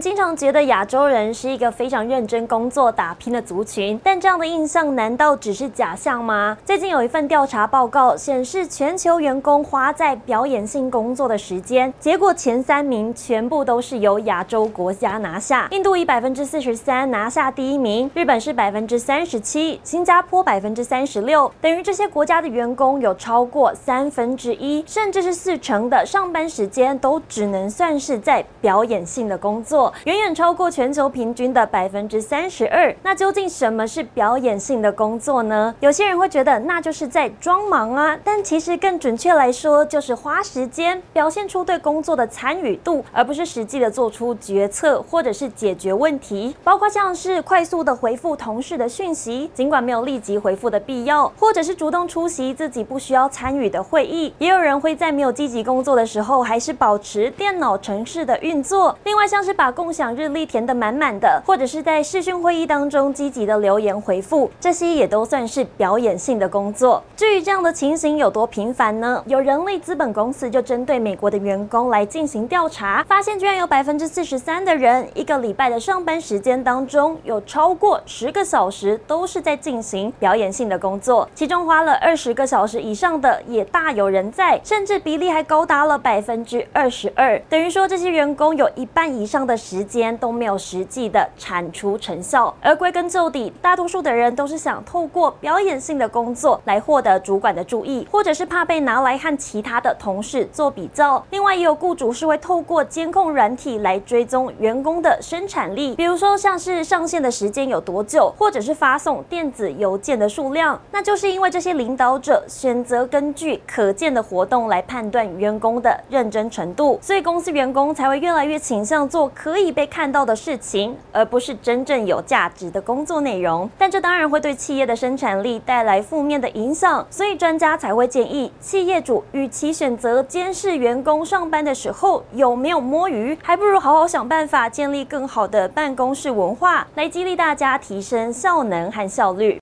经常觉得亚洲人是一个非常认真工作、打拼的族群，但这样的印象难道只是假象吗？最近有一份调查报告显示，全球员工花在表演性工作的时间，结果前三名全部都是由亚洲国家拿下。印度以百分之四十三拿下第一名，日本是百分之三十七，新加坡百分之三十六，等于这些国家的员工有超过三分之一，甚至是四成的上班时间都只能算是在表演性的工作。远远超过全球平均的百分之三十二。那究竟什么是表演性的工作呢？有些人会觉得那就是在装忙啊，但其实更准确来说，就是花时间表现出对工作的参与度，而不是实际的做出决策或者是解决问题。包括像是快速的回复同事的讯息，尽管没有立即回复的必要，或者是主动出席自己不需要参与的会议。也有人会在没有积极工作的时候，还是保持电脑城市的运作。另外像是把共享日历填得满满的，或者是在视讯会议当中积极的留言回复，这些也都算是表演性的工作。至于这样的情形有多频繁呢？有人力资本公司就针对美国的员工来进行调查，发现居然有百分之四十三的人一个礼拜的上班时间当中，有超过十个小时都是在进行表演性的工作，其中花了二十个小时以上的也大有人在，甚至比例还高达了百分之二十二，等于说这些员工有一半以上的时间都没有实际的产出成效，而归根究底，大多数的人都是想透过表演性的工作来获得主管的注意，或者是怕被拿来和其他的同事做比较。另外，也有雇主是会透过监控软体来追踪员工的生产力，比如说像是上线的时间有多久，或者是发送电子邮件的数量。那就是因为这些领导者选择根据可见的活动来判断员工的认真程度，所以公司员工才会越来越倾向做可被看到的事情，而不是真正有价值的工作内容。但这当然会对企业的生产力带来负面的影响，所以专家才会建议企业主与其选择监视员工上班的时候有没有摸鱼，还不如好好想办法建立更好的办公室文化，来激励大家提升效能和效率。